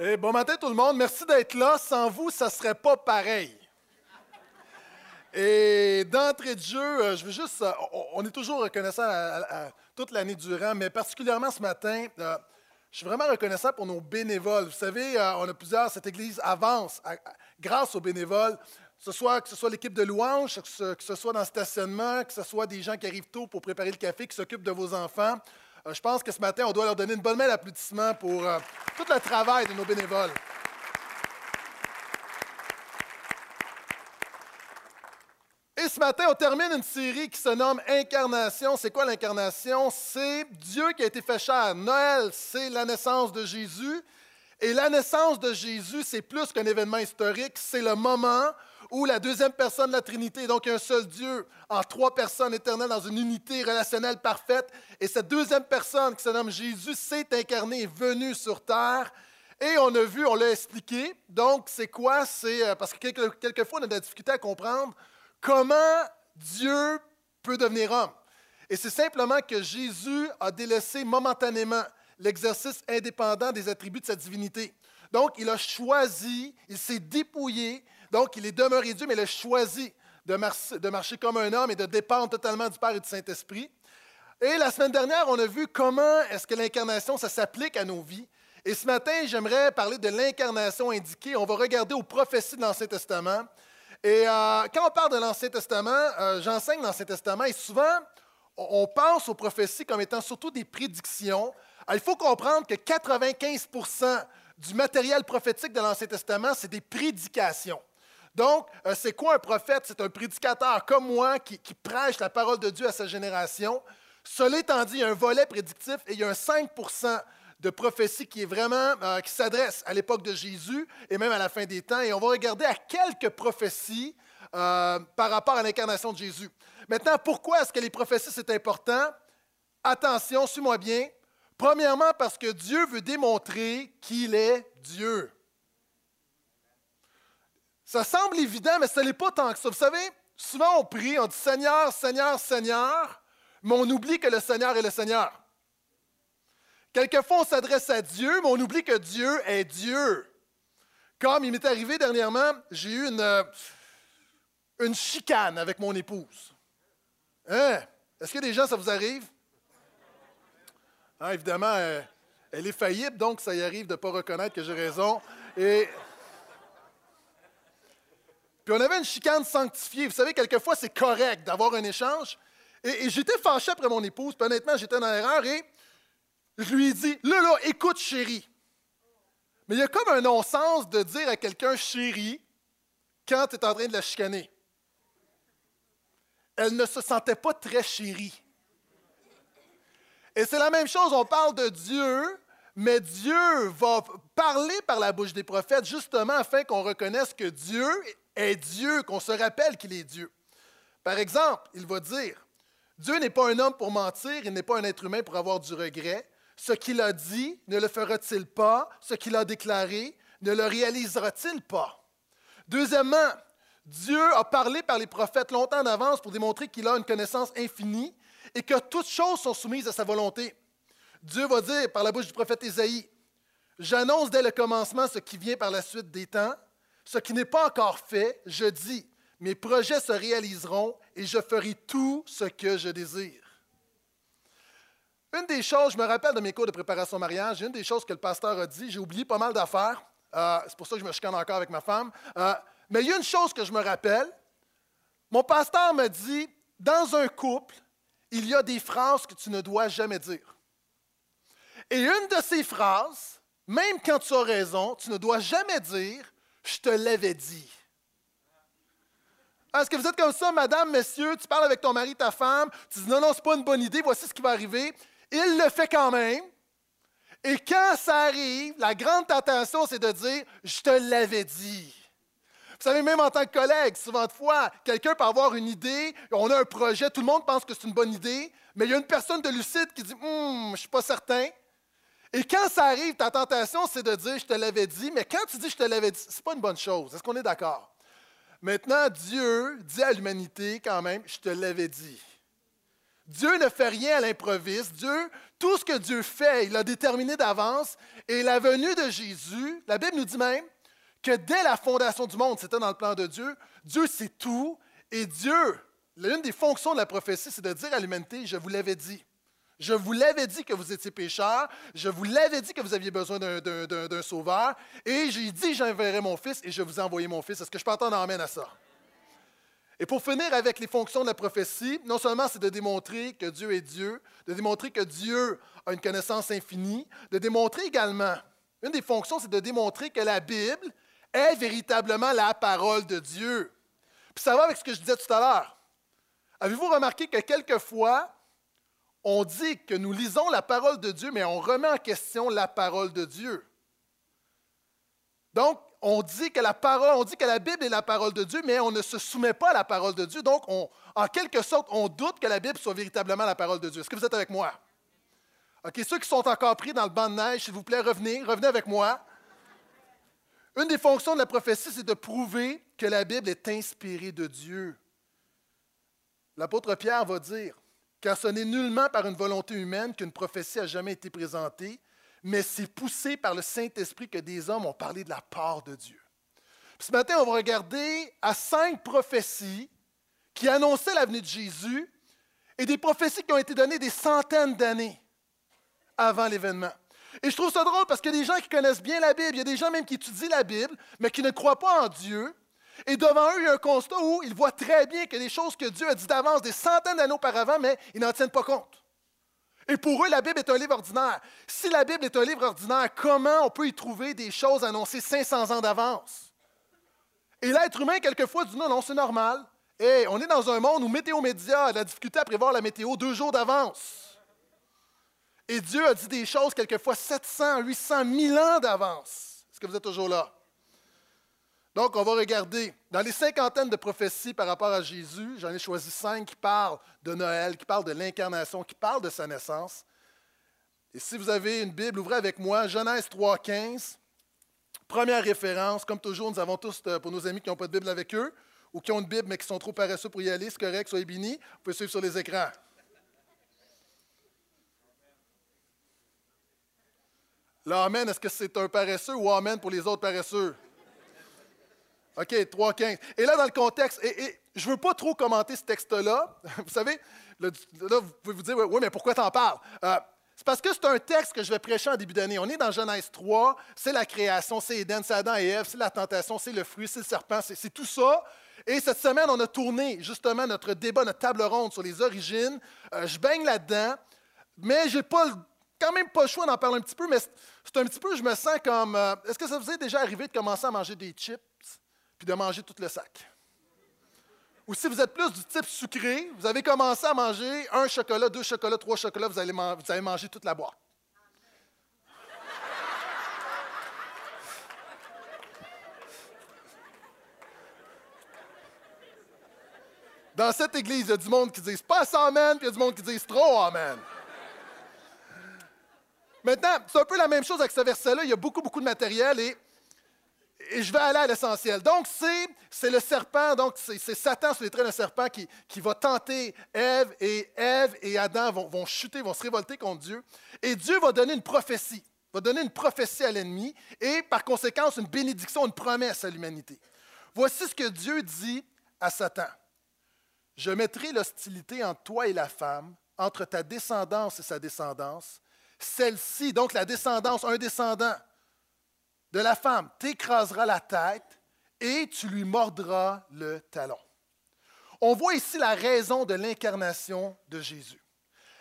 Eh, bon matin tout le monde, merci d'être là. Sans vous, ça ne serait pas pareil. Et d'entrée de jeu, euh, je veux juste, euh, on est toujours reconnaissant toute l'année durant, mais particulièrement ce matin, euh, je suis vraiment reconnaissant pour nos bénévoles. Vous savez, on a plusieurs, cette Église avance grâce aux bénévoles, que ce soit, l'équipe de louange, que ce, que ce soit dans le stationnement, que ce soit des gens qui arrivent tôt pour préparer le café, qui s'occupent de vos enfants. Euh, je pense que ce matin, on doit leur donner une bonne main d'applaudissement pour euh, tout le travail de nos bénévoles. Et ce matin, on termine une série qui se nomme Incarnation. C'est quoi l'incarnation? C'est Dieu qui a été fait chair. Noël, c'est la naissance de Jésus. Et la naissance de Jésus, c'est plus qu'un événement historique, c'est le moment où la deuxième personne de la Trinité, donc un seul Dieu, en trois personnes éternelles dans une unité relationnelle parfaite. Et cette deuxième personne qui se nomme Jésus s'est incarné, est venu sur terre. Et on a vu, on l'a expliqué. Donc, c'est quoi? C'est euh, parce que quelquefois, on a de la difficulté à comprendre comment Dieu peut devenir homme. Et c'est simplement que Jésus a délaissé momentanément l'exercice indépendant des attributs de sa divinité. Donc, il a choisi, il s'est dépouillé donc, il est demeuré Dieu, mais il a choisi de, marcher, comme un homme et de dépendre totalement du Père et du Saint-Esprit. Et la semaine dernière, on a vu comment est-ce que l'incarnation, ça s'applique à nos vies. Et ce matin, j'aimerais parler de l'incarnation indiquée. On va regarder aux prophéties de l'Ancien Testament. Et euh, quand on parle de l'Ancien Testament, euh, j'enseigne l'Ancien Testament et souvent, on pense aux prophéties comme étant surtout des prédictions. il faut comprendre que 95% du matériel prophétique de l'Ancien Testament, c'est des prédications. Donc, euh, c'est quoi un prophète? C'est un prédicateur comme moi qui, prêche la parole de Dieu à sa génération. Cela étant dit, il y a un volet prédictif et il y a un 5% de prophétie qui est vraiment, euh, qui s'adresse à l'époque de Jésus et même à la fin des temps. Et on va regarder à quelques prophéties euh, par rapport à l'incarnation de Jésus. Maintenant, pourquoi est-ce que les prophéties, c'est important? Attention, suis-moi bien. Premièrement, parce que Dieu veut démontrer qu'il est Dieu. Ça semble évident, mais ce n'est pas tant que ça. Vous savez, souvent on prie, on dit Seigneur, Seigneur, Seigneur, mais on oublie que le Seigneur est le Seigneur. Quelquefois, on s'adresse à Dieu, mais on oublie que Dieu est Dieu. Comme il m'est arrivé dernièrement, j'ai eu une, euh, une chicane avec mon épouse. Hein? Est-ce que des gens, ça vous arrive? Hein, évidemment, elle, elle est faillible, donc ça y arrive de ne pas reconnaître que j'ai raison. Et puis on avait une chicane sanctifiée. Vous savez, quelquefois, c'est correct d'avoir un échange. Et, j'étais fâché après mon épouse, puis honnêtement, j'étais dans l'erreur et je lui ai dit Là, là, écoute, chérie. Mais il y a comme un non-sens de dire à quelqu'un chérie quand tu es en train de la chicaner. Elle ne se sentait pas très chérie. Et c'est la même chose, on parle de Dieu, mais Dieu va parler par la bouche des prophètes justement afin qu'on reconnaisse que Dieu est Dieu, qu'on se rappelle qu'il est Dieu. Par exemple, il va dire, Dieu n'est pas un homme pour mentir, il n'est pas un être humain pour avoir du regret. Ce qu'il a dit, ne le fera-t-il pas? Ce qu'il a déclaré, ne le réalisera-t-il pas? Deuxièmement, Dieu a parlé par les prophètes longtemps en avance pour démontrer qu'il a une connaissance infinie et que toutes choses sont soumises à sa volonté. Dieu va dire par la bouche du prophète Isaïe, J'annonce dès le commencement ce qui vient par la suite des temps, ce qui n'est pas encore fait, je dis, mes projets se réaliseront et je ferai tout ce que je désire. Une des choses, je me rappelle de mes cours de préparation au mariage, une des choses que le pasteur a dit, j'ai oublié pas mal d'affaires, euh, c'est pour ça que je me chicane encore avec ma femme, euh, mais il y a une chose que je me rappelle, mon pasteur m'a dit, dans un couple, il y a des phrases que tu ne dois jamais dire. Et une de ces phrases, même quand tu as raison, tu ne dois jamais dire je te l'avais dit. Est-ce que vous êtes comme ça, madame, messieurs, tu parles avec ton mari, ta femme, tu dis non, non, c'est pas une bonne idée, voici ce qui va arriver. Il le fait quand même. Et quand ça arrive, la grande tentation, c'est de dire je te l'avais dit. Vous savez, même en tant que collègue, souvent de fois, quelqu'un peut avoir une idée, on a un projet, tout le monde pense que c'est une bonne idée, mais il y a une personne de lucide qui dit hum, je ne suis pas certain. Et quand ça arrive, ta tentation, c'est de dire je te l'avais dit, mais quand tu dis je te l'avais dit, ce n'est pas une bonne chose. Est-ce qu'on est, d'accord? Maintenant, Dieu dit à l'humanité quand même je te l'avais dit. Dieu ne fait rien à l'improviste. Dieu, tout ce que Dieu fait, il l'a déterminé d'avance. Et la venue de Jésus, la Bible nous dit même que dès la fondation du monde, c'était dans le plan de Dieu, Dieu sait tout. Et Dieu, l'une des fonctions de la prophétie, c'est de dire à l'humanité, je vous l'avais dit. Je vous l'avais dit que vous étiez pécheurs. Je vous l'avais dit que vous aviez besoin d'un sauveur. Et j'ai dit, j'enverrai mon fils et je vous ai mon fils. Est-ce que je peux entendre amène à ça? Et pour finir avec les fonctions de la prophétie, non seulement c'est de démontrer que Dieu est Dieu, de démontrer que Dieu a une connaissance infinie, de démontrer également, une des fonctions, c'est de démontrer que la Bible est véritablement la parole de Dieu. Puis ça va avec ce que je disais tout à l'heure. Avez-vous remarqué que quelquefois, on dit que nous lisons la parole de Dieu, mais on remet en question la parole de Dieu. Donc, on dit que la parole, on dit que la Bible est la parole de Dieu, mais on ne se soumet pas à la parole de Dieu. Donc, en quelque sorte, on doute que la Bible soit véritablement la parole de Dieu. Est-ce que vous êtes avec moi? OK, ceux qui sont encore pris dans le banc de neige, s'il vous plaît, revenez, revenez avec moi. Une des fonctions de la prophétie, c'est de prouver que la Bible est inspirée de Dieu. L'apôtre Pierre va dire, car ce n'est nullement par une volonté humaine qu'une prophétie a jamais été présentée, mais c'est poussé par le Saint-Esprit que des hommes ont parlé de la part de Dieu. ce matin, on va regarder à cinq prophéties qui annonçaient l'avenue de Jésus et des prophéties qui ont été données des centaines d'années avant l'événement. Et je trouve ça drôle parce a des gens qui connaissent bien la Bible, il y a des gens même qui étudient la Bible, mais qui ne croient pas en Dieu. Et devant eux, il y a un constat où ils voient très bien a des choses que Dieu a dit d'avance des centaines d'années auparavant, mais ils n'en tiennent pas compte. Et pour eux, la Bible est un livre ordinaire. Si la Bible est un livre ordinaire, comment on peut y trouver des choses annoncées 500 ans d'avance? Et l'être humain, quelquefois, dit non, non, c'est normal. Et on est dans un monde où Météo Média a de la difficulté à prévoir la météo deux jours d'avance. Et Dieu a dit des choses quelquefois 700, 800, 1000 ans d'avance. Est-ce que vous êtes toujours là? Donc, on va regarder. Dans les cinquantaines de prophéties par rapport à Jésus, j'en ai choisi cinq qui parlent de Noël, qui parlent de l'incarnation, qui parlent de sa naissance. Et si vous avez une Bible, ouvrez avec moi Genèse 3.15. Première référence, comme toujours, nous avons tous, euh, pour nos amis qui n'ont pas de Bible avec eux, ou qui ont une Bible mais qui sont trop paresseux pour y aller, c'est correct, soyez bénis. Vous pouvez suivre sur les écrans. L'amen, est-ce que c'est un paresseux ou Amen pour les autres paresseux? OK, 3.15. Et là, dans le contexte, et, je ne veux pas trop commenter ce texte-là. Vous savez, là, vous pouvez vous dire, oui, mais pourquoi t'en parles? Euh, c'est parce que c'est un texte que je vais prêcher en début d'année. On est dans Genèse 3, c'est la création, c'est Éden, c'est Adam et Ève, c'est la tentation, c'est le fruit, c'est le serpent, c'est tout ça. Et cette semaine, on a tourné justement notre débat, notre table ronde sur les origines. Euh, je baigne là-dedans, mais j'ai pas quand même pas le choix d'en parler un petit peu, mais c'est un petit peu, je me sens comme. Euh, est-ce que ça vous est déjà arrivé de commencer à manger des chips? Puis de manger tout le sac. Ou si vous êtes plus du type sucré, vous avez commencé à manger un chocolat, deux chocolats, trois chocolats, vous allez, vous allez manger toute la boîte. Dans cette église, il y a du monde qui dit pas ça, Amen, puis il y a du monde qui dit trop Amen. Maintenant, c'est un peu la même chose avec ce verset-là. Il y a beaucoup, beaucoup de matériel et et je vais aller à l'essentiel. Donc, c'est le serpent, donc c'est Satan sur les traits d'un serpent qui, qui, va tenter Ève, et Ève et Adam vont, vont, chuter, vont se révolter contre Dieu. Et Dieu va donner une prophétie, va donner une prophétie à l'ennemi, et par conséquent, une bénédiction, une promesse à l'humanité. Voici ce que Dieu dit à Satan. Je mettrai l'hostilité entre toi et la femme, entre ta descendance et sa descendance. Celle-ci, donc la descendance, un descendant, de la femme t'écrasera la tête et tu lui mordras le talon. On voit ici la raison de l'incarnation de Jésus.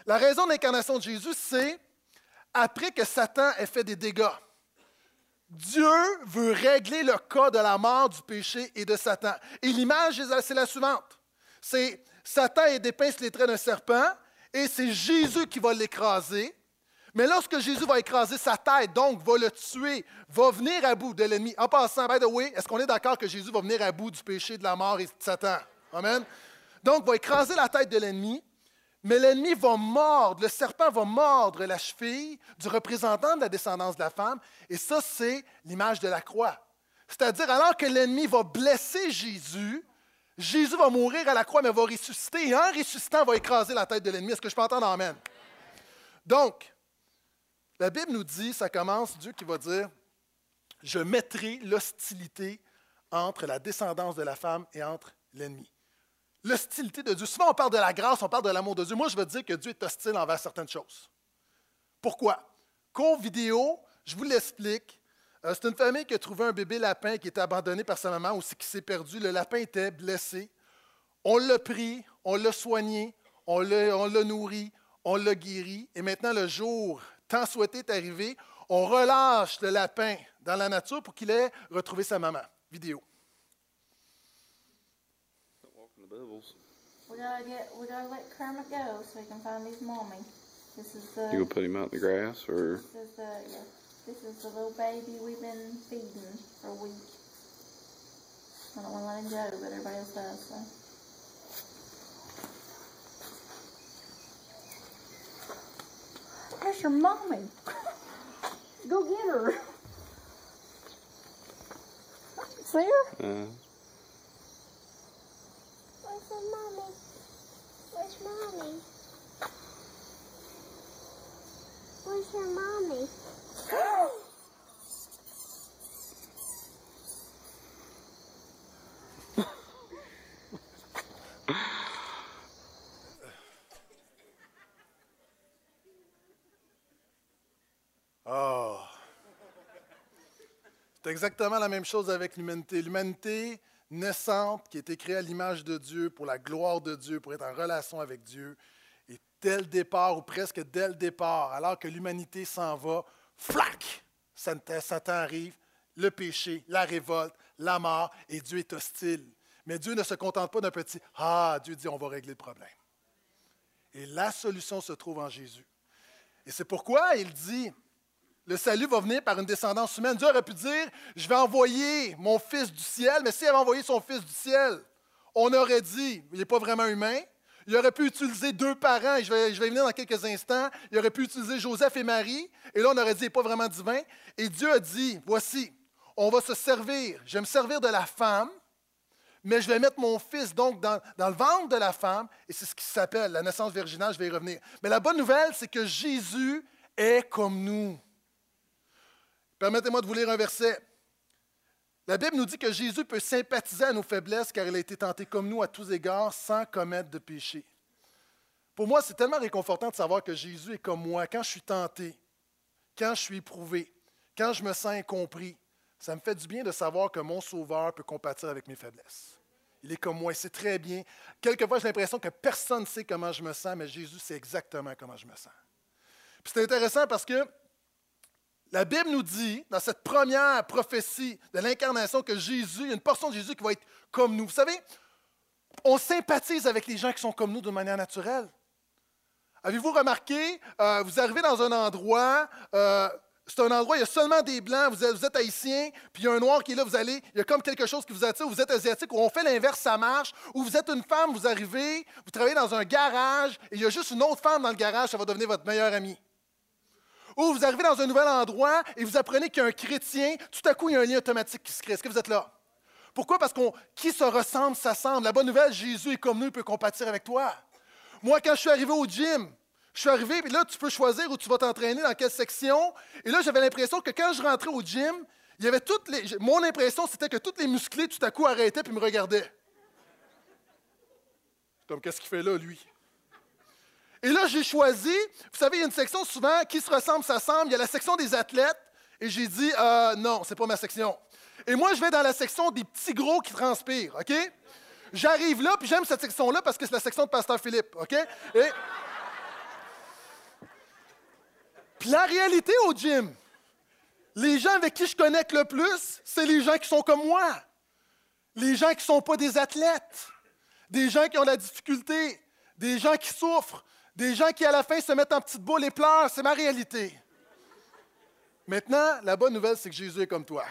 La raison de l'incarnation de Jésus, c'est après que Satan ait fait des dégâts. Dieu veut régler le cas de la mort, du péché et de Satan. Et l'image, c'est la suivante. C'est Satan est dépeint les traits d'un serpent et c'est Jésus qui va l'écraser. Mais lorsque Jésus va écraser sa tête, donc va le tuer, va venir à bout de l'ennemi. En passant, by the way, est-ce qu'on est, d'accord que Jésus va venir à bout du péché, de la mort et de Satan? Amen. Donc, va écraser la tête de l'ennemi, mais l'ennemi va mordre, le serpent va mordre la cheville du représentant de la descendance de la femme, et ça, c'est l'image de la croix. C'est-à-dire, alors que l'ennemi va blesser Jésus, Jésus va mourir à la croix, mais va ressusciter. Et en ressuscitant, va écraser la tête de l'ennemi. Est-ce que je peux entendre? Amen? Donc, la Bible nous dit, ça commence, Dieu qui va dire, je mettrai l'hostilité entre la descendance de la femme et entre l'ennemi. L'hostilité de Dieu. Souvent, on parle de la grâce, on parle de l'amour de Dieu. Moi, je veux dire que Dieu est hostile envers certaines choses. Pourquoi? Cours vidéo, je vous l'explique. Euh, c'est une famille qui a trouvé un bébé lapin qui était abandonné par sa maman ou qui s'est perdu. Le lapin était blessé. On l'a pris, on l'a soigné, on l'a nourri, on l'a guéri. Et maintenant, le jour tant souhaité est arrivé. On relâche le lapin dans la nature pour qu'il ait retrouvé sa maman. Vidéo. We gotta get, we gotta let Kermit go so he can find his mommy? This is the. You gonna put him out in the grass or? This is the yeah. This is the little baby we've been feeding for a week. I don't want to let him go, but everybody else does. So. There's your mommy. Go get her. See her? Uh, Where's your mommy? Where's mommy? Where's your mommy? exactement la même chose avec l'humanité. L'humanité naissante qui a été créée à l'image de Dieu, pour la gloire de Dieu, pour être en relation avec Dieu. Et dès le départ, ou presque dès le départ, alors que l'humanité s'en va, flac, Satan arrive, le péché, la révolte, la mort, et Dieu est hostile. Mais Dieu ne se contente pas d'un petit Ah, Dieu dit on va régler le problème. Et la solution se trouve en Jésus. Et c'est pourquoi il dit le salut va venir par une descendance humaine. Dieu aurait pu dire, je vais envoyer mon fils du ciel, mais s'il avait envoyé son fils du ciel, on aurait dit, il n'est pas vraiment humain. Il aurait pu utiliser deux parents, et je vais, je vais venir dans quelques instants. Il aurait pu utiliser Joseph et Marie, et là on aurait dit, il n'est pas vraiment divin. Et Dieu a dit, voici, on va se servir, je vais me servir de la femme, mais je vais mettre mon fils donc dans, dans le ventre de la femme, et c'est ce qui s'appelle la naissance virginale, je vais y revenir. Mais la bonne nouvelle, c'est que Jésus est comme nous. Permettez-moi de vous lire un verset. La Bible nous dit que Jésus peut sympathiser à nos faiblesses car il a été tenté comme nous à tous égards sans commettre de péché. Pour moi, c'est tellement réconfortant de savoir que Jésus est comme moi quand je suis tenté, quand je suis éprouvé, quand je me sens incompris. Ça me fait du bien de savoir que mon Sauveur peut compatir avec mes faiblesses. Il est comme moi, sait très bien. Quelquefois, j'ai l'impression que personne ne sait comment je me sens, mais Jésus sait exactement comment je me sens. Puis c'est intéressant parce que la Bible nous dit, dans cette première prophétie de l'incarnation, que Jésus, il y a une portion de Jésus qui va être comme nous. Vous savez, on sympathise avec les gens qui sont comme nous de manière naturelle. Avez-vous remarqué, euh, vous arrivez dans un endroit, euh, c'est un endroit, il y a seulement des blancs, vous êtes, haïtien, puis il y a un noir qui est là, vous allez, il y a comme quelque chose qui vous attire, vous êtes asiatique, ou on fait l'inverse, ça marche, ou vous êtes une femme, vous arrivez, vous travaillez dans un garage, et il y a juste une autre femme dans le garage, ça va devenir votre meilleure amie. Ou vous arrivez dans un nouvel endroit et vous apprenez qu'il y a un chrétien, tout à coup, il y a un lien automatique qui se crée. Est-ce que vous êtes là? Pourquoi? Parce qu'on qui se ressemble, s'assemble. La bonne nouvelle, Jésus est comme nous, il peut compatir avec toi. Moi, quand je suis arrivé au gym, je suis arrivé, puis là, tu peux choisir où tu vas t'entraîner, dans quelle section. Et là, j'avais l'impression que quand je rentrais au gym, il y avait toutes les. Mon impression, c'était que tous les musclés, tout à coup, arrêtaient puis me regardaient. Comme, qu'est-ce qu'il fait là, lui? Et là, j'ai choisi, vous savez, il y a une section souvent qui se ressemble, s'assemble. Il y a la section des athlètes. Et j'ai dit, euh, non, c'est pas ma section. Et moi, je vais dans la section des petits gros qui transpirent, OK? J'arrive là, puis j'aime cette section-là parce que c'est la section de Pasteur Philippe, OK? Et... Puis la réalité au gym, les gens avec qui je connecte le plus, c'est les gens qui sont comme moi. Les gens qui ne sont pas des athlètes. Des gens qui ont la difficulté. Des gens qui souffrent. Des gens qui, à la fin, se mettent en petite boule et pleurent. C'est ma réalité. Maintenant, la bonne nouvelle, c'est que Jésus est comme toi.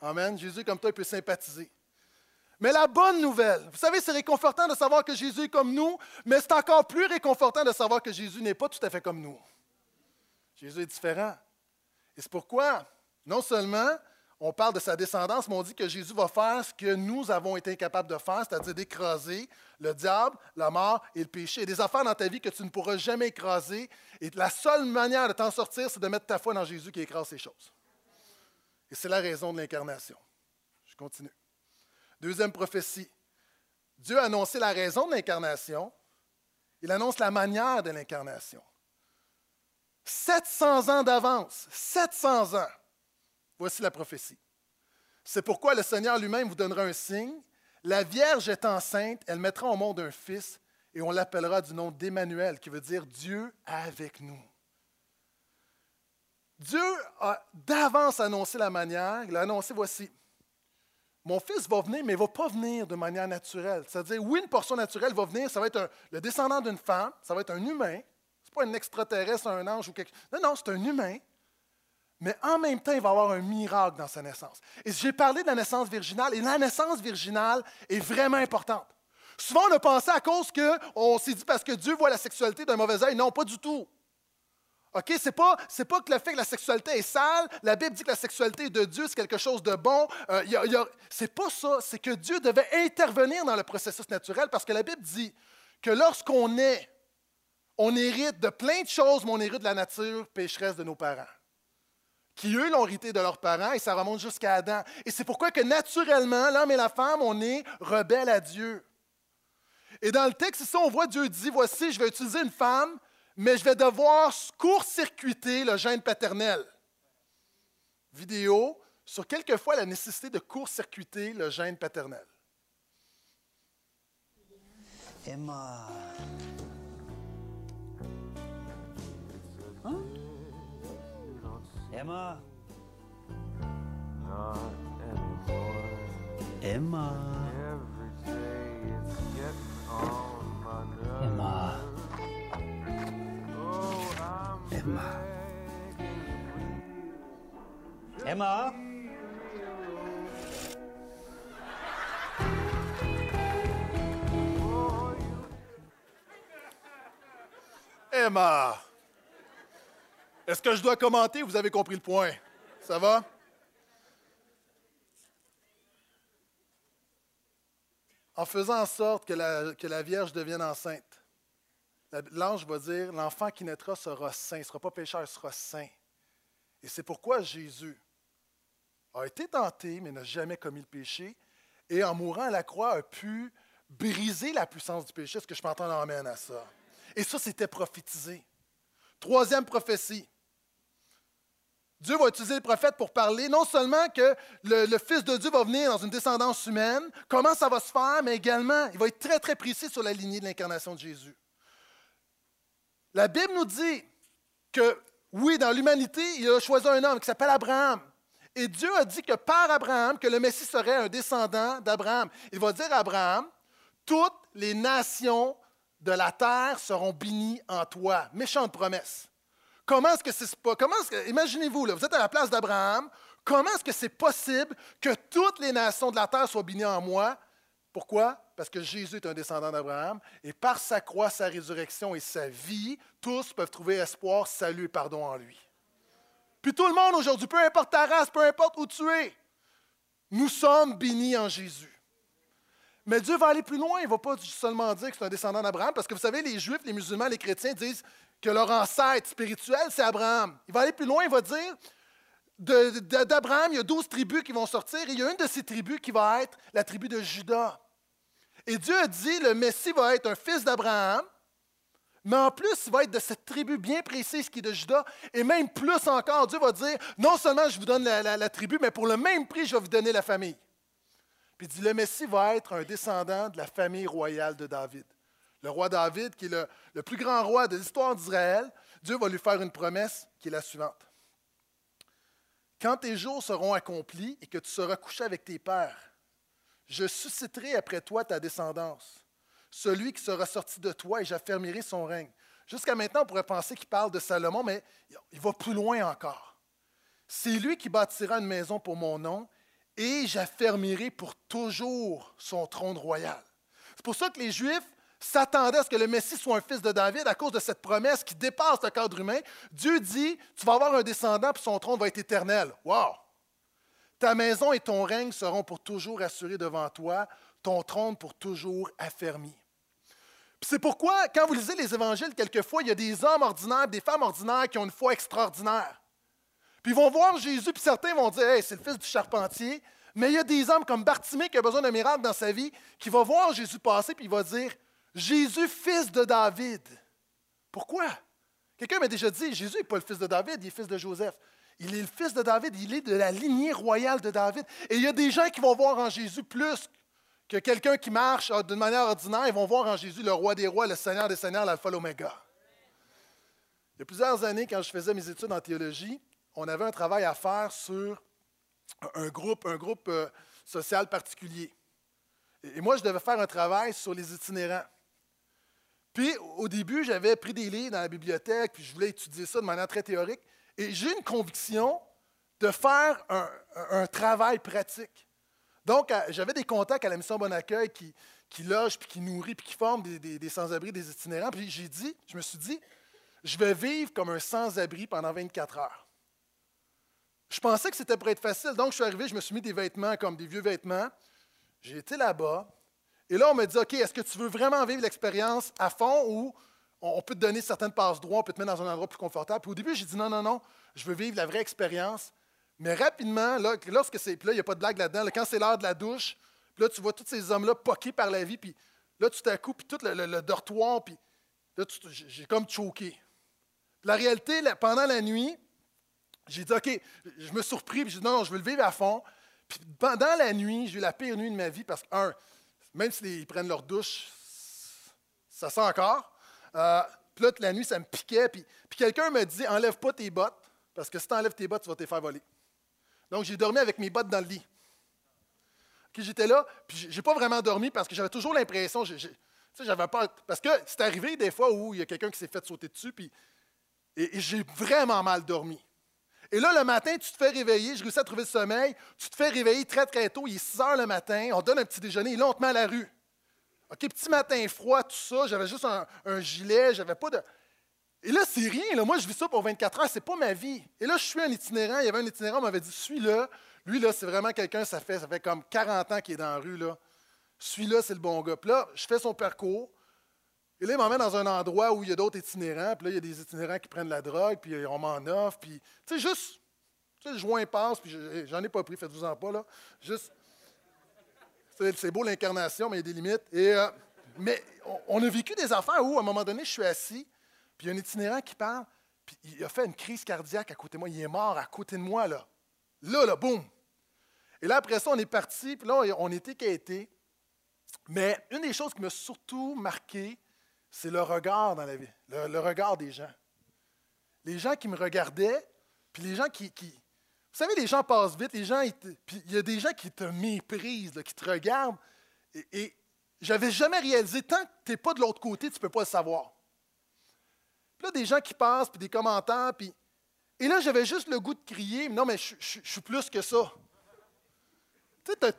Amen. Jésus, comme toi, il peut sympathiser. Mais la bonne nouvelle, vous savez, c'est réconfortant de savoir que Jésus est comme nous, mais c'est encore plus réconfortant de savoir que Jésus n'est pas tout à fait comme nous. Jésus est différent. Et c'est pourquoi, non seulement on parle de sa descendance, mais on dit que Jésus va faire ce que nous avons été incapables de faire, c'est-à-dire d'écraser le diable, la mort et le péché. Il y a des affaires dans ta vie que tu ne pourras jamais écraser. Et la seule manière de t'en sortir, c'est de mettre ta foi dans Jésus qui écrase ces choses. Et c'est la raison de l'incarnation. Je continue. Deuxième prophétie. Dieu a annoncé la raison de l'incarnation. Il annonce la manière de l'incarnation. 700 ans d'avance. 700 ans. Voici la prophétie. C'est pourquoi le Seigneur lui-même vous donnera un signe. La Vierge est enceinte, elle mettra au monde un fils et on l'appellera du nom d'Emmanuel, qui veut dire Dieu avec nous. Dieu a d'avance annoncé la manière. Il a annoncé, voici, mon fils va venir, mais il ne va pas venir de manière naturelle. C'est-à-dire, oui, une portion naturelle va venir, ça va être le descendant d'une femme, ça va être un humain. Ce n'est pas un extraterrestre, un ange ou quelque chose. Non, non, c'est un humain. Mais en même temps, il va y avoir un miracle dans sa naissance. Et j'ai parlé de la naissance virginale, et la naissance virginale est vraiment importante. Souvent, on a pensé à cause qu'on s'est dit parce que Dieu voit la sexualité d'un mauvais œil. Non, pas du tout. OK? Ce n'est pas, pas que le fait que la sexualité est sale. La Bible dit que la sexualité de Dieu, c'est quelque chose de bon. Euh, n'est pas ça. C'est que Dieu devait intervenir dans le processus naturel parce que la Bible dit que lorsqu'on est, on hérite de plein de choses, mais on hérite de la nature pécheresse de nos parents qui eux l'ont hérité de leurs parents, et ça remonte jusqu'à Adam. Et c'est pourquoi que naturellement, l'homme et la femme, on est rebelles à Dieu. Et dans le texte ici, on voit Dieu dit, voici, je vais utiliser une femme, mais je vais devoir court-circuiter le gène paternel. Vidéo sur quelquefois la nécessité de court-circuiter le gène paternel. Emma. Emma. Not anymore. Emma. Every day it's getting on my nerves. Emma. Oh, I'm Emma. Emma. Emma. Est-ce que je dois commenter? Vous avez compris le point. Ça va? En faisant en sorte que la, Vierge devienne enceinte, l'ange va dire, l'enfant qui naîtra sera saint, ne sera pas pécheur, il sera saint. Et c'est pourquoi Jésus a été tenté, mais n'a jamais commis le péché, et en mourant à la croix a pu briser la puissance du péché. Est-ce que je m'entends amène à ça? Et ça, c'était prophétisé. Troisième prophétie. Dieu va utiliser le prophète pour parler non seulement que le, Fils de Dieu va venir dans une descendance humaine, comment ça va se faire, mais également, il va être très, très précis sur la lignée de l'incarnation de Jésus. La Bible nous dit que, oui, dans l'humanité, il a choisi un homme qui s'appelle Abraham. Et Dieu a dit que par Abraham, que le Messie serait un descendant d'Abraham. Il va dire à Abraham, toutes les nations de la terre seront bénies en toi. Méchante promesse. Comment est-ce que c'est pas. Comment imaginez-vous, vous êtes à la place d'Abraham. Comment est-ce que c'est possible que toutes les nations de la terre soient bénies en moi? Pourquoi? Parce que Jésus est un descendant d'Abraham et par sa croix, sa résurrection et sa vie, tous peuvent trouver espoir, salut et pardon en lui. Puis tout le monde aujourd'hui, peu importe ta race, peu importe où tu es, nous sommes bénis en Jésus. Mais Dieu va aller plus loin. Il ne va pas seulement dire que c'est un descendant d'Abraham, parce que vous savez, les Juifs, les musulmans, les chrétiens disent que leur ancêtre spirituel, c'est Abraham. Il va aller plus loin, il va dire, d'Abraham, il y a douze tribus qui vont sortir, et il y a une de ces tribus qui va être la tribu de Judas. Et Dieu a dit, le Messie va être un fils d'Abraham, mais en plus, il va être de cette tribu bien précise qui est de Judas, et même plus encore, Dieu va dire, non seulement je vous donne la, tribu, mais pour le même prix, je vais vous donner la famille. Il dit, le Messie va être un descendant de la famille royale de David le roi David, qui est le, plus grand roi de l'histoire d'Israël, Dieu va lui faire une promesse qui est la suivante. Quand tes jours seront accomplis et que tu seras couché avec tes pères, je susciterai après toi ta descendance, celui qui sera sorti de toi, et j'affermirai son règne. Jusqu'à maintenant, on pourrait penser qu'il parle de Salomon, mais il va plus loin encore. C'est lui qui bâtira une maison pour mon nom, et j'affermirai pour toujours son trône royal. C'est pour ça que les Juifs s'attendait à ce que le Messie soit un fils de David à cause de cette promesse qui dépasse le cadre humain. Dieu dit, tu vas avoir un descendant, puis son trône va être éternel. Wow! Ta maison et ton règne seront pour toujours assurés devant toi, ton trône pour toujours affermi. C'est pourquoi, quand vous lisez les évangiles, quelquefois, il y a des hommes ordinaires, des femmes ordinaires qui ont une foi extraordinaire. Puis ils vont voir Jésus, puis certains vont dire Hey, c'est le fils du charpentier. Mais il y a des hommes comme Bartimée qui a besoin d'un miracle dans sa vie, qui va voir Jésus passer, puis il va dire Jésus, fils de David. Pourquoi? Quelqu'un m'a déjà dit Jésus n'est pas le fils de David, il est fils de Joseph. Il est le fils de David, il est de la lignée royale de David. Et il y a des gens qui vont voir en Jésus plus que quelqu'un qui marche d'une manière ordinaire, ils vont voir en Jésus le roi des rois, le seigneur des seigneurs, l'alpha, l'oméga. Il y a plusieurs années, quand je faisais mes études en théologie, on avait un travail à faire sur un groupe, euh, social particulier. Et moi, je devais faire un travail sur les itinérants. Puis, au début, j'avais pris des livres dans la bibliothèque, puis je voulais étudier ça de manière très théorique. Et j'ai une conviction de faire un, travail pratique. Donc, j'avais des contacts à la mission Bon Accueil qui, logent, puis qui nourrit, puis qui des- des sans-abri, des itinérants. Puis j'ai dit, je me suis dit, je vais vivre comme un sans-abri pendant 24 heures. Je pensais que c'était pour être facile, donc je suis arrivé, je me suis mis des vêtements comme des vieux vêtements. J'ai été là-bas. Et là, on m'a dit, OK, est-ce que tu veux vraiment vivre l'expérience à fond ou on peut te donner certaines passes droits, on peut te mettre dans un endroit plus confortable? Puis au début, j'ai dit, non, non, non, je veux vivre la vraie expérience. Mais rapidement, là, lorsque c'est. Puis là, il n'y a pas de blague là-dedans. là, quand c'est l'heure de la douche, là, tu vois tous ces hommes-là poqués par la vie, puis là, tout à coup, puis tout le, dortoir, puis là, j'ai comme choqué. La réalité, pendant la nuit, j'ai dit, OK, je me surpris, puis j'ai dit, non, je veux le vivre à fond. Puis pendant la nuit, j'ai eu la pire nuit de ma vie parce que, un, même s'ils prennent leur douche, ça sent encore. Euh, puis là, la nuit, ça me piquait. Puis, quelqu'un me dit, enlève pas tes bottes, parce que si tu enlèves tes bottes, tu vas te faire voler. Donc, j'ai dormi avec mes bottes dans le lit. OK, j'étais là, puis j'ai- pas vraiment dormi parce que j'avais toujours l'impression, j'avais peur. Parce que c'est arrivé des fois où il y a quelqu'un qui s'est fait sauter dessus, puis et j'ai vraiment mal dormi. Et là, le matin, tu te fais réveiller, je réussis à trouver le sommeil, tu te fais réveiller très, très tôt, il est 6 heures le matin, on donne un petit déjeuner, et là, on à la rue. OK, petit matin froid, tout ça, j'avais juste un, un gilet, j'avais pas de. Et là, c'est rien, là. moi, je vis ça pour 24 heures, c'est pas ma vie. Et là, je suis un itinérant, il y avait un itinérant, on m'avait dit, suis-le. Lui, là, c'est vraiment quelqu'un, ça fait, ça fait comme 40 ans qu'il est dans la rue, là. Celui-là, c'est le bon gars. Puis là, je fais son parcours. Et là, il m'emmène dans un endroit où il y a d'autres itinérants. Puis là, il y a des itinérants qui prennent de la drogue, puis on m'en offre. Puis, tu sais, juste, tu sais, le joint passe, puis je- j'en ai pas pris, faites-vous-en pas, là. Juste, c'est beau l'incarnation, mais il y a des limites. Et, euh, mais on, a vécu des affaires où, à un moment donné, je suis assis, puis il y a un itinérant qui parle, puis il a fait une crise cardiaque à côté de moi. Il est mort à côté de moi, là. Là, là, boum. Et là, après ça, on est parti, puis là, on était quittés. Mais une des choses qui m'a surtout marqué, c'est le regard dans la vie, le, regard des gens. Les gens qui me regardaient, puis les gens qui, Vous savez, les gens passent vite, les gens. il y a des gens qui te méprisent, qui te regardent. Et, j'avais jamais réalisé, tant que tu n'es pas de l'autre côté, tu ne peux pas le savoir. Puis là, des gens qui passent, puis des commentaires, puis. Et là, j'avais juste le goût de crier, non, mais je, suis plus que ça.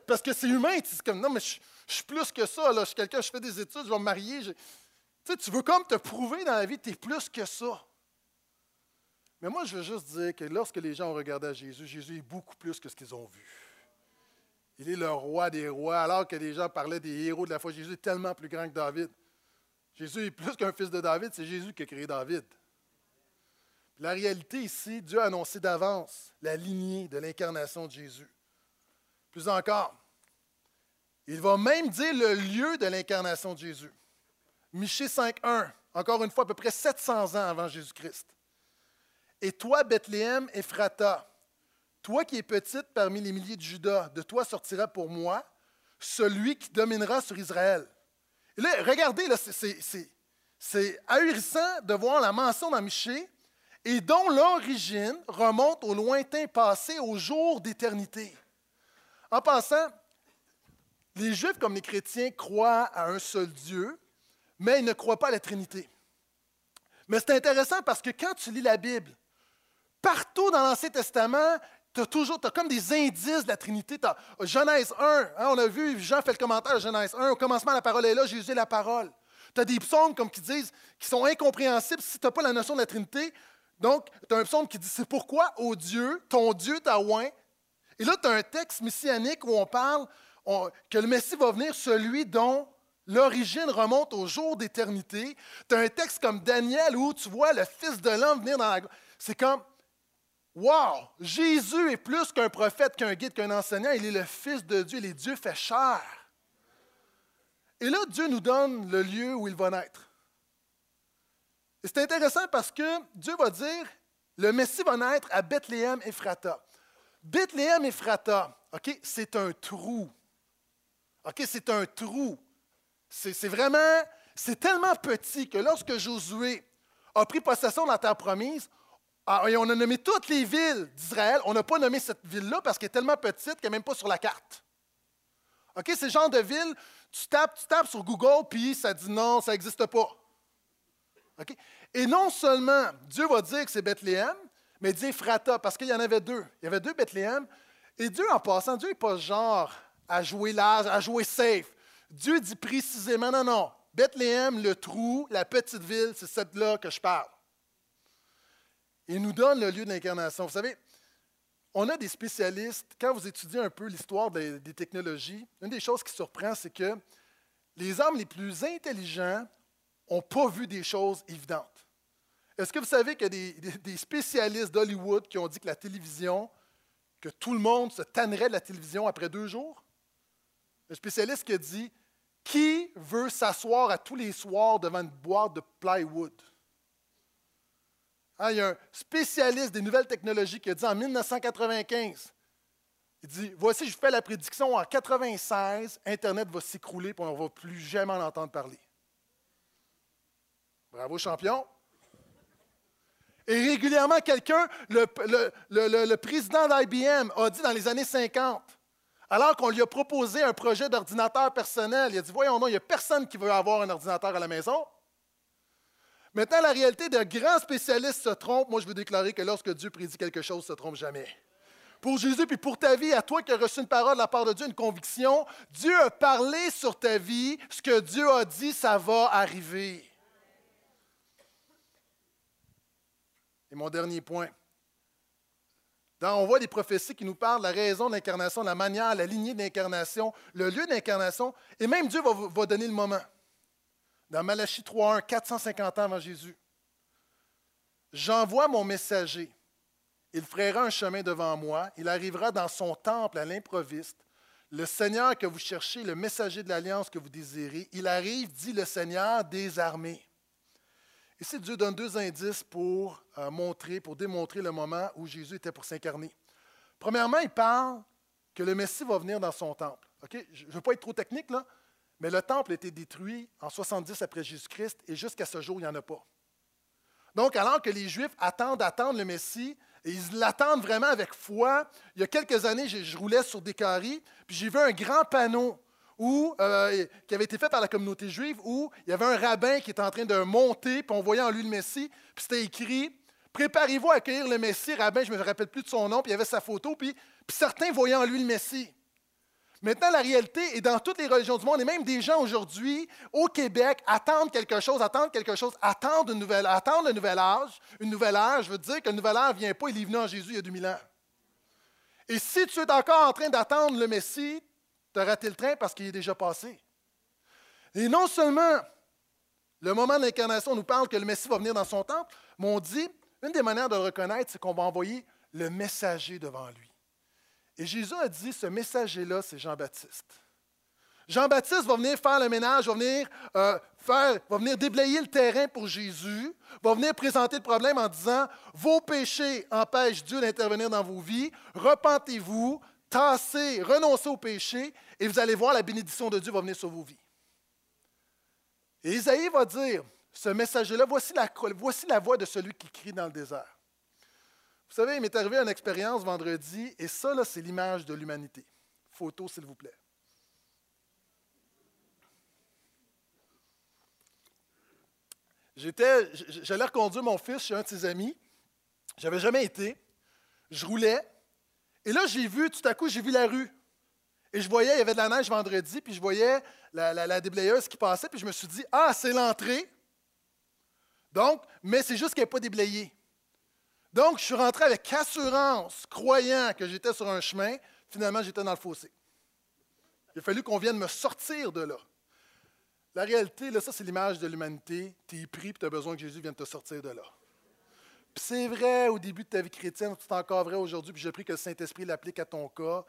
Parce que c'est humain, tu- c'est comme, non, mais je, je suis plus que ça, là, je suis quelqu'un, je fais des études, je vais me marier. Tu tu veux comme te prouver dans la vie, tu es plus que ça. Mais moi, je veux juste dire que lorsque les gens ont regardé Jésus, Jésus est beaucoup plus que ce qu'ils ont vu. Il est le roi des rois, alors que les gens parlaient des héros de la foi. Jésus est tellement plus grand que David. Jésus est plus qu'un fils de David, c'est Jésus qui a créé David. La réalité ici, Dieu a annoncé d'avance la lignée de l'incarnation de Jésus. Plus encore, il va même dire le lieu de l'incarnation de Jésus. Michée 5.1, encore une fois, à peu près 700 ans avant Jésus-Christ. Et toi, Bethléem, Ephrata, toi qui es petite parmi les milliers de Judas, de toi sortira pour moi celui qui dominera sur Israël. Et là, regardez, là, c'est- ahurissant de voir la mention dans Michée et dont l'origine remonte au lointain passé, au jour d'éternité. En passant, les Juifs comme les chrétiens croient à un seul Dieu, mais ils ne croient pas à la Trinité. Mais c'est intéressant parce que quand tu lis la Bible, partout dans l'Ancien Testament, tu as toujours t'as comme des indices de la Trinité. Genèse 1, hein, on a vu, Jean fait le commentaire de Genèse 1, au commencement, la parole est là, Jésus est la parole. Tu as des psaumes comme qui disent, qui sont incompréhensibles si tu n'as pas la notion de la Trinité. Donc, tu as un psaume qui dit, c'est pourquoi, ô Dieu, ton Dieu t'a oint, Et là, tu as un texte messianique où on parle que le Messie va venir, celui dont l'origine remonte au jour d'éternité. Tu as un texte comme Daniel où tu vois le Fils de l'homme venir dans la... C'est comme, wow, Jésus est plus qu'un prophète, qu'un guide, qu'un enseignant. Il est le Fils de Dieu, il est Dieu fait chair. Et là, Dieu nous donne le lieu où il va naître. Et c'est intéressant parce que Dieu va dire, le Messie va naître à Bethléem Ephrata. Bethléem Ephrata, OK, c'est un trou. OK, c'est un trou. C'est vraiment, c'est tellement petit que lorsque Josué a pris possession de la terre promise, ah, et on a nommé toutes les villes d'Israël, on n'a pas nommé cette ville-là parce qu'elle est tellement petite qu'elle n'est même pas sur la carte. OK, c'est le genre de ville, tu tapes, sur Google, puis ça dit non, ça n'existe pas. OK? Et non seulement Dieu va dire que c'est Bethléem, mais il dit Ephrata, parce qu'il y en avait deux. Il y avait deux Bethléem. Et Dieu, en passant, Dieu n'est pas genre à jouer large, à jouer safe. Dieu dit précisément, non, non, Bethléem, le trou, la petite ville, c'est cette-là que je parle. Il nous donne le lieu de l'incarnation. Vous savez, on a des spécialistes, quand vous étudiez un peu l'histoire des, technologies, une des choses qui surprend, c'est que les hommes les plus intelligents n'ont pas vu des choses évidentes. Est-ce que vous savez qu'il y a des spécialistes d'Hollywood qui ont dit que la télévision, que tout le monde se tannerait de la télévision après deux jours? Un spécialiste qui a dit Qui veut s'asseoir à tous les soirs devant une boîte de plywood? Ah, il y a un spécialiste des nouvelles technologies qui a dit en 1995 il dit Voici, je fais la prédiction en 96, Internet va s'écrouler et on ne va plus jamais en entendre parler. Bravo, champion. Et régulièrement, quelqu'un, le- le- le- le président d'IBM, a dit dans les années 50, alors qu'on lui a proposé un projet d'ordinateur personnel, il a dit Voyons, non, il n'y a personne qui veut avoir un ordinateur à la maison. Maintenant, la réalité de grands spécialistes se trompent. Moi, je veux déclarer que lorsque Dieu prédit quelque chose, il ne se trompe jamais. Pour Jésus, puis pour ta vie, à toi qui as reçu une parole de la part de Dieu, une conviction, Dieu a parlé sur ta vie, ce que Dieu a dit, ça va arriver. Et mon dernier point. On voit des prophéties qui nous parlent de la raison de la manière, la lignée de l'incarnation, le lieu de l'incarnation, et même Dieu va, va donner le moment. Dans Malachie 3.1, 450 ans avant Jésus. J'envoie mon messager. Il frayera un chemin devant moi. Il arrivera dans son temple à l'improviste. Le Seigneur que vous cherchez, le messager de l'alliance que vous désirez, il arrive, dit le Seigneur des armées. Ici, Dieu donne deux indices pour euh, montrer, pour démontrer le moment où Jésus était pour s'incarner. Premièrement, il parle que le Messie va venir dans son temple. Je ne veux pas être trop technique, mais le temple a été détruit en 70 après Jésus-Christ et jusqu'à ce jour, il n'y en a pas. Donc, alors que les Juifs attendent, attendent le Messie, et ils l'attendent vraiment avec foi, il y a quelques années, je, je roulais sur des carrés, puis j'ai vu un grand panneau où, euh, qui avait été fait par la communauté juive où il y avait un rabbin qui était en train de monter, puis on voyait en lui le Messie, puis c'était écrit Préparez-vous à accueillir le Messie, rabbin, je ne me rappelle plus de son nom, puis il y avait sa photo, puis, certains voyaient en lui le Messie. Maintenant, la réalité est dans toutes les religions du monde, et même des gens aujourd'hui, au Québec, attendent quelque chose, attendent quelque chose, attendent une nouvelle, attendent un nouvel âge, une nouvelle. Je veux dire que le nouvel âge ne vient pas, il est venu en Jésus il y a 2000 ans. Et si tu es encore en train d'attendre le Messie, tu as raté le train parce qu'il est déjà passé. Et non seulement le moment de l'incarnation nous parle que le Messie va venir dans son temple, mais on dit, une des manières de reconnaître, c'est qu'on va envoyer le messager devant lui. Et Jésus a dit, ce messager-là, c'est Jean-Baptiste. Jean-Baptiste va venir faire le ménage, va venir, euh, faire, va venir déblayer le terrain pour Jésus, va venir présenter le problème en disant, vos péchés empêchent Dieu d'intervenir dans vos vies, repentez-vous, tassez, renoncez au péché, et vous allez voir la bénédiction de Dieu va venir sur vos vies. Et Isaïe va dire, ce messager-là, voici la, voix de celui qui crie dans le désert. Vous savez, il m'est arrivé une expérience vendredi, et ça, là, c'est l'image de l'humanité. Photo, s'il vous plaît. J'étais, j'allais reconduire mon fils chez un de ses amis. J'avais jamais été. Je roulais. Et là, j'ai vu, tout à coup, j'ai vu la rue. Et je voyais, il y avait de la neige vendredi, puis je voyais la, la, la déblayeuse qui passait, puis je me suis dit, ah, c'est l'entrée. Donc, mais c'est juste qu'elle n'est pas déblayée. Donc, je suis rentré avec assurance, croyant que j'étais sur un chemin. Finalement, j'étais dans le fossé. Il a fallu qu'on vienne me sortir de là. La réalité, là, ça, c'est l'image de l'humanité. Tu es pris et tu as besoin que Jésus vienne te sortir de là. Puis c'est vrai au début de ta vie chrétienne, c'est encore vrai aujourd'hui, puis j'ai pris que le Saint-Esprit l'applique à ton cas.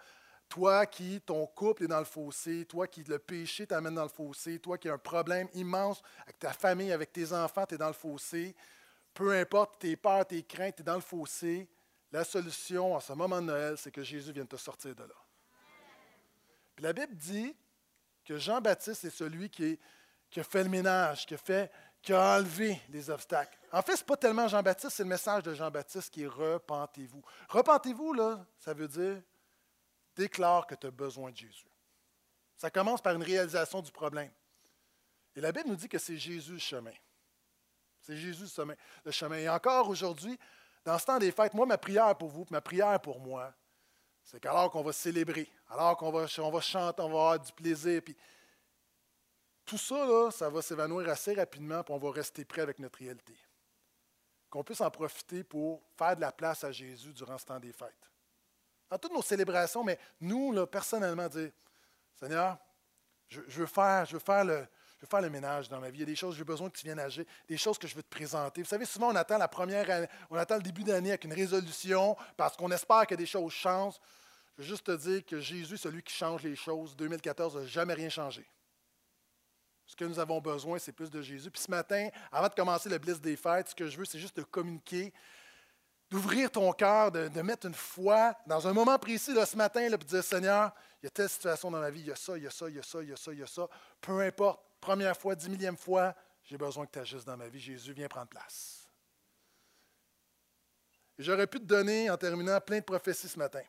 Toi qui, ton couple est dans le fossé, toi qui, le péché t'amène dans le fossé, toi qui as un problème immense avec ta famille, avec tes enfants, tu es dans le fossé. Peu importe tes peurs, tes craintes, tu es dans le fossé. La solution à ce moment de Noël, c'est que Jésus vienne te sortir de là. Puis la Bible dit que Jean-Baptiste est celui qui, qui a fait le ménage, qui a, fait, qui a enlevé les obstacles. En fait, ce n'est pas tellement Jean-Baptiste, c'est le message de Jean-Baptiste qui est repentez-vous. Repentez-vous, là, ça veut dire déclare que tu as besoin de Jésus. Ça commence par une réalisation du problème. Et la Bible nous dit que c'est Jésus le chemin. C'est Jésus le chemin. Et encore aujourd'hui, dans ce temps des fêtes, moi, ma prière pour vous, ma prière pour moi, c'est qu'alors qu'on va célébrer, alors qu'on va, va chanter, on va avoir du plaisir, puis tout ça, ça va s'évanouir assez rapidement, puis on va rester prêt avec notre réalité. Qu'on puisse en profiter pour faire de la place à Jésus durant ce temps des fêtes. Dans toutes nos célébrations, mais nous, personnellement, dire Seigneur, je, veux faire, le. Ménage dans ma vie. Il y a des choses j'ai besoin que tu viennes agir, des choses que je veux te présenter. Vous savez, souvent, on attend la première on attend le début d'année avec une résolution parce qu'on espère que des choses changent. Je veux juste te dire que Jésus, celui qui change les choses, 2014 n'a jamais rien changé. Ce que nous avons besoin, c'est plus de Jésus. Puis ce matin, avant de commencer le bliss des fêtes, ce que je veux, c'est juste de communiquer, d'ouvrir ton cœur, de, mettre une foi dans un moment précis, là, ce matin, là, puis de dire Seigneur, il y a telle situation dans ma vie, il y a ça, il y a ça, il y a ça, il y a ça, il y a ça. Peu importe, première fois, dix millième fois, j'ai besoin que tu agisses dans ma vie. Jésus, viens prendre place. J'aurais pu te donner, en terminant, plein de prophéties ce matin.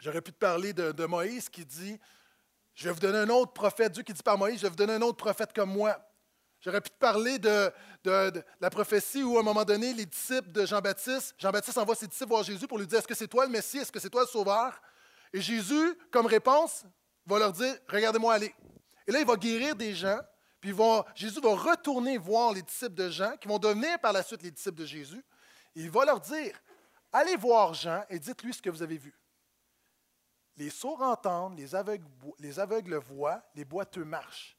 J'aurais pu te parler de Moïse qui dit Je vais vous donner un autre prophète. Dieu qui dit par Moïse Je vais vous donner un autre prophète comme moi. J'aurais pu te parler de, la prophétie où, à un moment donné, les disciples de Jean-Baptiste, Jean-Baptiste envoie ses disciples voir Jésus pour lui dire Est-ce que c'est toi le Messie? Est-ce que c'est toi le Sauveur? Et Jésus, comme réponse, va leur dire Regardez-moi aller. Et là, il va guérir des gens. Puis Jésus va retourner voir les disciples de Jean, qui vont devenir par la suite les disciples de Jésus. Et il va leur dire Allez voir Jean et dites-lui ce que vous avez vu. Les sourds entendent, les aveugles, les voient, les boiteux marchent.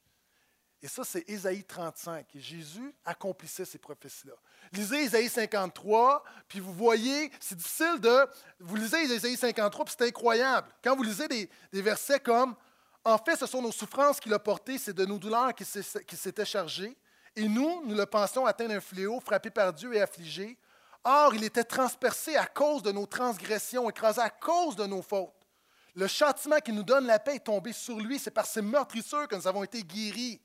Et ça, c'est Ésaïe 35. Et Jésus accomplissait ces prophéties-là. Lisez Ésaïe 53, puis vous voyez, c'est difficile de... Vous lisez Ésaïe 53, puis c'est incroyable. Quand vous lisez des, des versets comme En fait, ce sont nos souffrances qu'il a portées, c'est de nos douleurs qu'il s'était chargé. Et nous, nous le pensions atteindre un fléau, frappé par Dieu et affligé. Or, il était transpercé à cause de nos transgressions, écrasé à cause de nos fautes. Le châtiment qui nous donne la paix est tombé sur lui. C'est par ses meurtrissures que nous avons été guéris.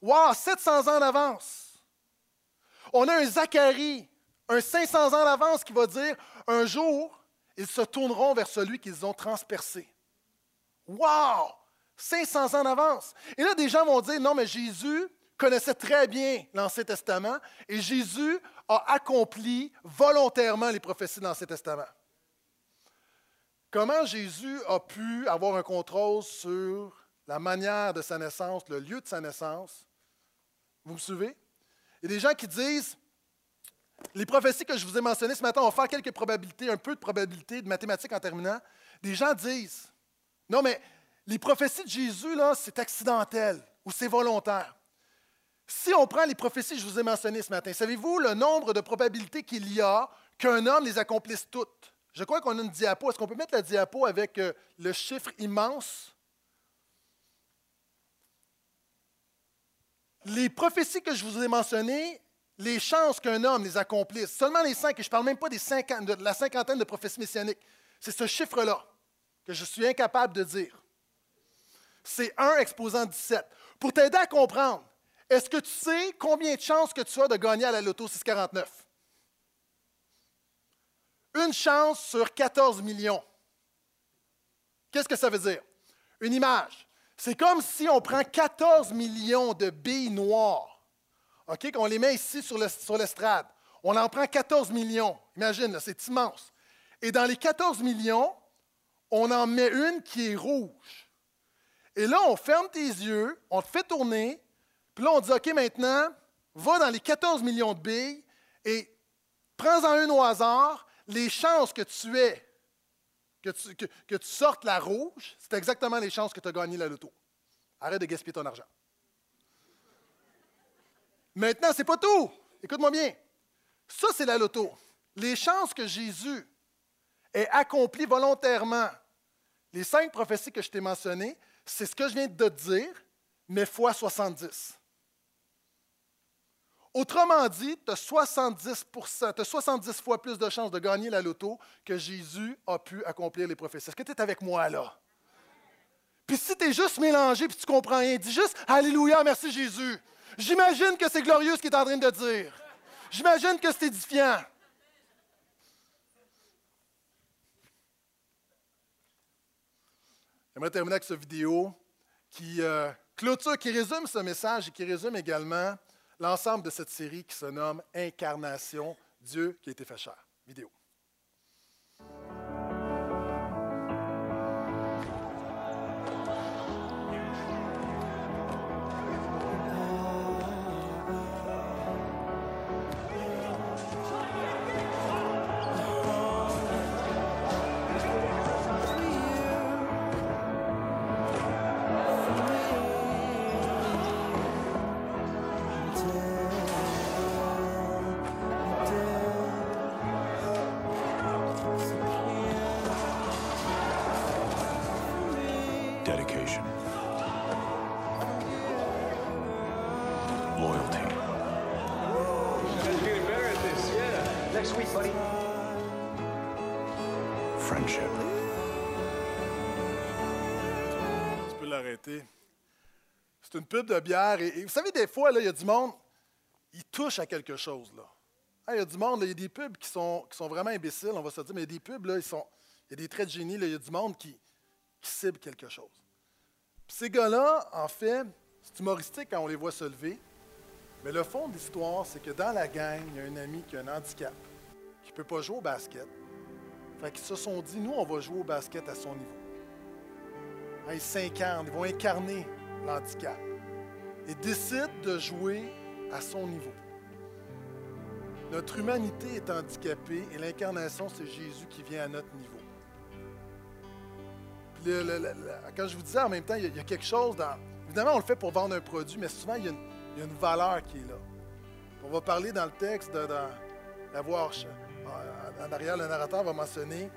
Wow, 700 ans d'avance. On a un Zacharie, un 500 ans d'avance qui va dire un jour, ils se tourneront vers celui qu'ils ont transpercé. Wow! 500 ans d'avance. Et là, des gens vont dire non, mais Jésus connaissait très bien l'Ancien Testament et Jésus a accompli volontairement les prophéties de l'Ancien Testament. Comment Jésus a pu avoir un contrôle sur la manière de sa naissance, le lieu de sa naissance? Vous me suivez? Il y a des gens qui disent, les prophéties que je vous ai mentionnées ce matin, on va faire quelques probabilités, un peu de probabilité de mathématiques en terminant. Des gens disent, non, mais les prophéties de Jésus, là, c'est accidentel ou c'est volontaire. Si on prend les prophéties que je vous ai mentionnées ce matin, savez-vous le nombre de probabilités qu'il y a qu'un homme les accomplisse toutes? Je crois qu'on a une diapo. Est-ce qu'on peut mettre la diapo avec euh, le chiffre immense? Les prophéties que je vous ai mentionnées, les chances qu'un homme les accomplisse, seulement les cinq, et je ne parle même pas des cinquante- de la cinquantaine de prophéties messianiques, c'est ce chiffre-là que je suis incapable de dire. C'est 1 exposant 17. Pour t'aider à comprendre, est-ce que tu sais combien de chances que tu as de gagner à la loto 649? Une chance sur 14 millions. Qu'est-ce que ça veut dire? Une image. C'est comme si on prend 14 millions de billes noires, OK, qu'on les met ici sur le- sur l'estrade. On en prend 14 millions. Imagine, c'est immense. Et dans les 14 millions, on en met une qui est rouge. Et là, on ferme tes yeux, on te fait tourner, puis là, on dit, OK, maintenant, va dans les 14 millions de billes et Prends-en une au hasard. Les chances que tu aies, que tu, que- tu sortes la rouge, c'est exactement les chances que tu as gagné la loto. Arrête de gaspiller ton argent. Maintenant, ce n'est pas tout. Écoute-moi bien. Ça, c'est la loto. Les chances que Jésus ait accompli volontairement les cinq prophéties que je t'ai mentionnées, c'est ce que je viens de te dire, mais fois 70. Autrement dit, tu as 70%, t'as 70 fois plus de chances de gagner la loto que Jésus a pu accomplir les prophéties. Est-ce que tu es avec moi là? Puis si tu es juste mélangé puis tu comprends rien, dis juste Alléluia, merci Jésus. J'imagine que c'est glorieux ce qu'il est en train de dire. J'imagine que c'est édifiant. J'aimerais terminer avec cette vidéo qui euh, clôture, qui résume ce message et qui résume également l'ensemble de cette série qui se nomme Incarnation, Dieu qui a été fait chair. Vidéo. Pub de bière. Et, vous savez, des fois, il y a du monde, il touche à quelque chose. Hein, Il y a du monde, il y a des pubs qui sont, qui sont vraiment imbéciles, on va se dire, mais il y a des pubs, là, ils sont, il y a des traits de génie, il y a du monde qui, qui cible quelque chose. Puis ces gars-là, en fait, c'est humoristique quand on les voit se lever, mais le fond de l'histoire, c'est que dans la gang, il y a un ami qui a un handicap, qui ne peut pas jouer au basket. Fait qu'ils se sont dit, nous, on va jouer au basket à son niveau. Hein, Ils s'incarnent, ils vont incarner l'handicap et décident de jouer à son niveau. Notre humanité est handicapée et l'incarnation, c'est Jésus qui vient à notre niveau. Quand je vous disais en même temps, il y, a, quelque chose dans. Évidemment, on le fait pour vendre un produit, mais souvent, il y a une, valeur qui est là. On va parler dans le texte de, dans- d'avoir. En, en arrière, le narrateur va mentionner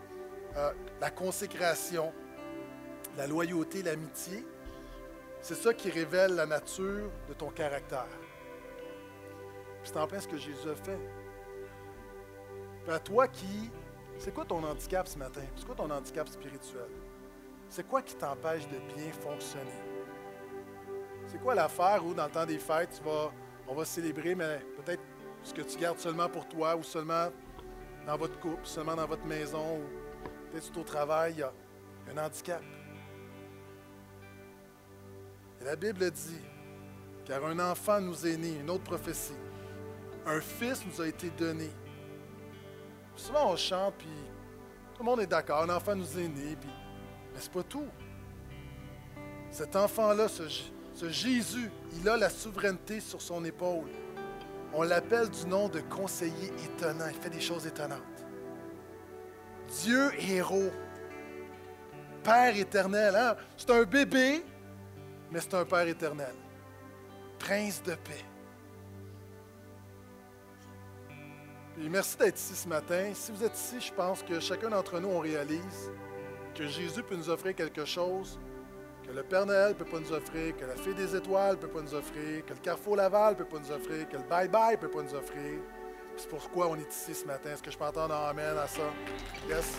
euh, la consécration, la loyauté, l'amitié. C'est ça qui révèle la nature de ton caractère. C'est en plein ce que Jésus a fait. À toi qui. C'est quoi ton handicap ce matin? C'est quoi ton handicap spirituel? C'est quoi qui t'empêche de bien fonctionner? C'est quoi l'affaire où, dans le temps des fêtes, on va célébrer, mais peut-être ce que tu gardes seulement pour toi ou seulement dans votre couple, seulement dans votre maison ou peut-être au travail, il y a un handicap. Et la Bible dit, car un enfant nous est né, une autre prophétie, un fils nous a été donné. Souvent on chante, puis tout le monde est d'accord, un enfant nous est né, puis, mais c'est pas tout. Cet enfant-là, ce Jésus, il a la souveraineté sur son épaule. On l'appelle du nom de conseiller étonnant. Il fait des choses étonnantes. Dieu héros. Père éternel. hein? C'est un bébé, mais c'est un Père éternel. Prince de paix. Et merci d'être ici ce matin. Si vous êtes ici, je pense que chacun d'entre nous, on réalise que Jésus peut nous offrir quelque chose que le Père Noël ne peut pas nous offrir, que la Fée des Étoiles ne peut pas nous offrir, que le Carrefour Laval ne peut pas nous offrir, que le Bye Bye ne peut pas nous offrir. C'est pourquoi on est ici ce matin. Est-ce que je peux entendre un Amen à ça? Yes.